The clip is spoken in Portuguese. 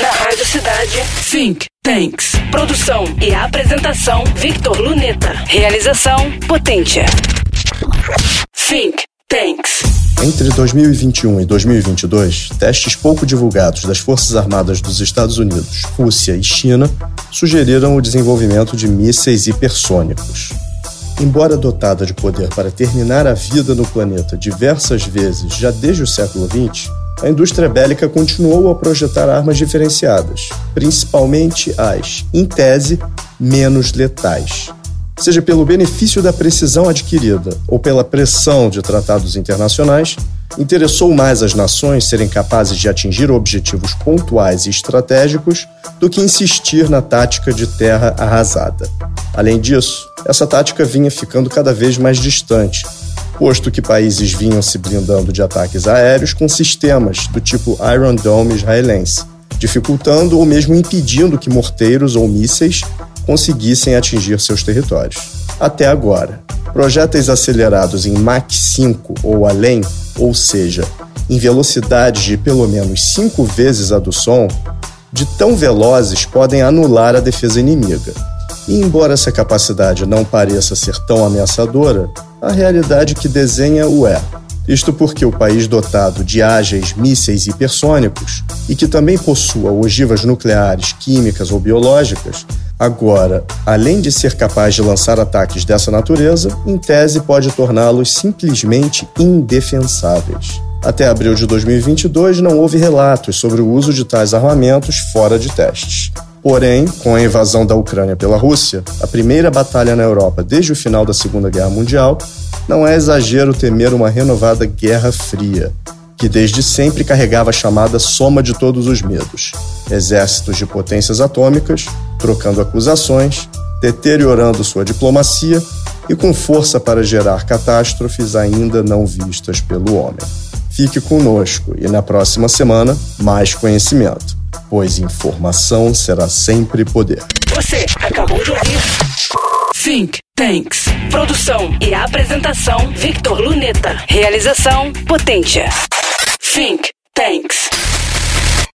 Na Rádio Cidade, Think Tanks. Produção e apresentação, Victor Luneta. Realização, Potência. Think Tanks. Entre 2021 e 2022, testes pouco divulgados das Forças Armadas dos Estados Unidos, Rússia e China sugeriram o desenvolvimento de mísseis hipersônicos. Embora dotada de poder para terminar a vida no planeta diversas vezes já desde o século XX, a indústria bélica continuou a projetar armas diferenciadas, principalmente as, em tese, menos letais seja pelo benefício da precisão adquirida ou pela pressão de tratados internacionais, interessou mais as nações serem capazes de atingir objetivos pontuais e estratégicos do que insistir na tática de terra arrasada. Além disso, essa tática vinha ficando cada vez mais distante, posto que países vinham se blindando de ataques aéreos com sistemas do tipo Iron Dome israelense, dificultando ou mesmo impedindo que morteiros ou mísseis conseguissem atingir seus territórios. Até agora, projéteis acelerados em Mach 5 ou além, ou seja, em velocidades de pelo menos cinco vezes a do som, de tão velozes podem anular a defesa inimiga. E embora essa capacidade não pareça ser tão ameaçadora, a realidade que desenha o é. Isto porque o país dotado de ágeis mísseis hipersônicos e que também possua ogivas nucleares, químicas ou biológicas, agora, além de ser capaz de lançar ataques dessa natureza, em tese pode torná-los simplesmente indefensáveis. Até abril de 2022, não houve relatos sobre o uso de tais armamentos fora de testes. Porém, com a invasão da Ucrânia pela Rússia, a primeira batalha na Europa desde o final da Segunda Guerra Mundial, não é exagero temer uma renovada Guerra Fria, que desde sempre carregava a chamada soma de todos os medos: exércitos de potências atômicas, trocando acusações, deteriorando sua diplomacia e com força para gerar catástrofes ainda não vistas pelo homem. Fique conosco e na próxima semana, mais conhecimento, pois informação será sempre poder. Você acabou de ouvir Think Tanks. Produção e apresentação Victor Luneta. Realização Potência. Think Tanks.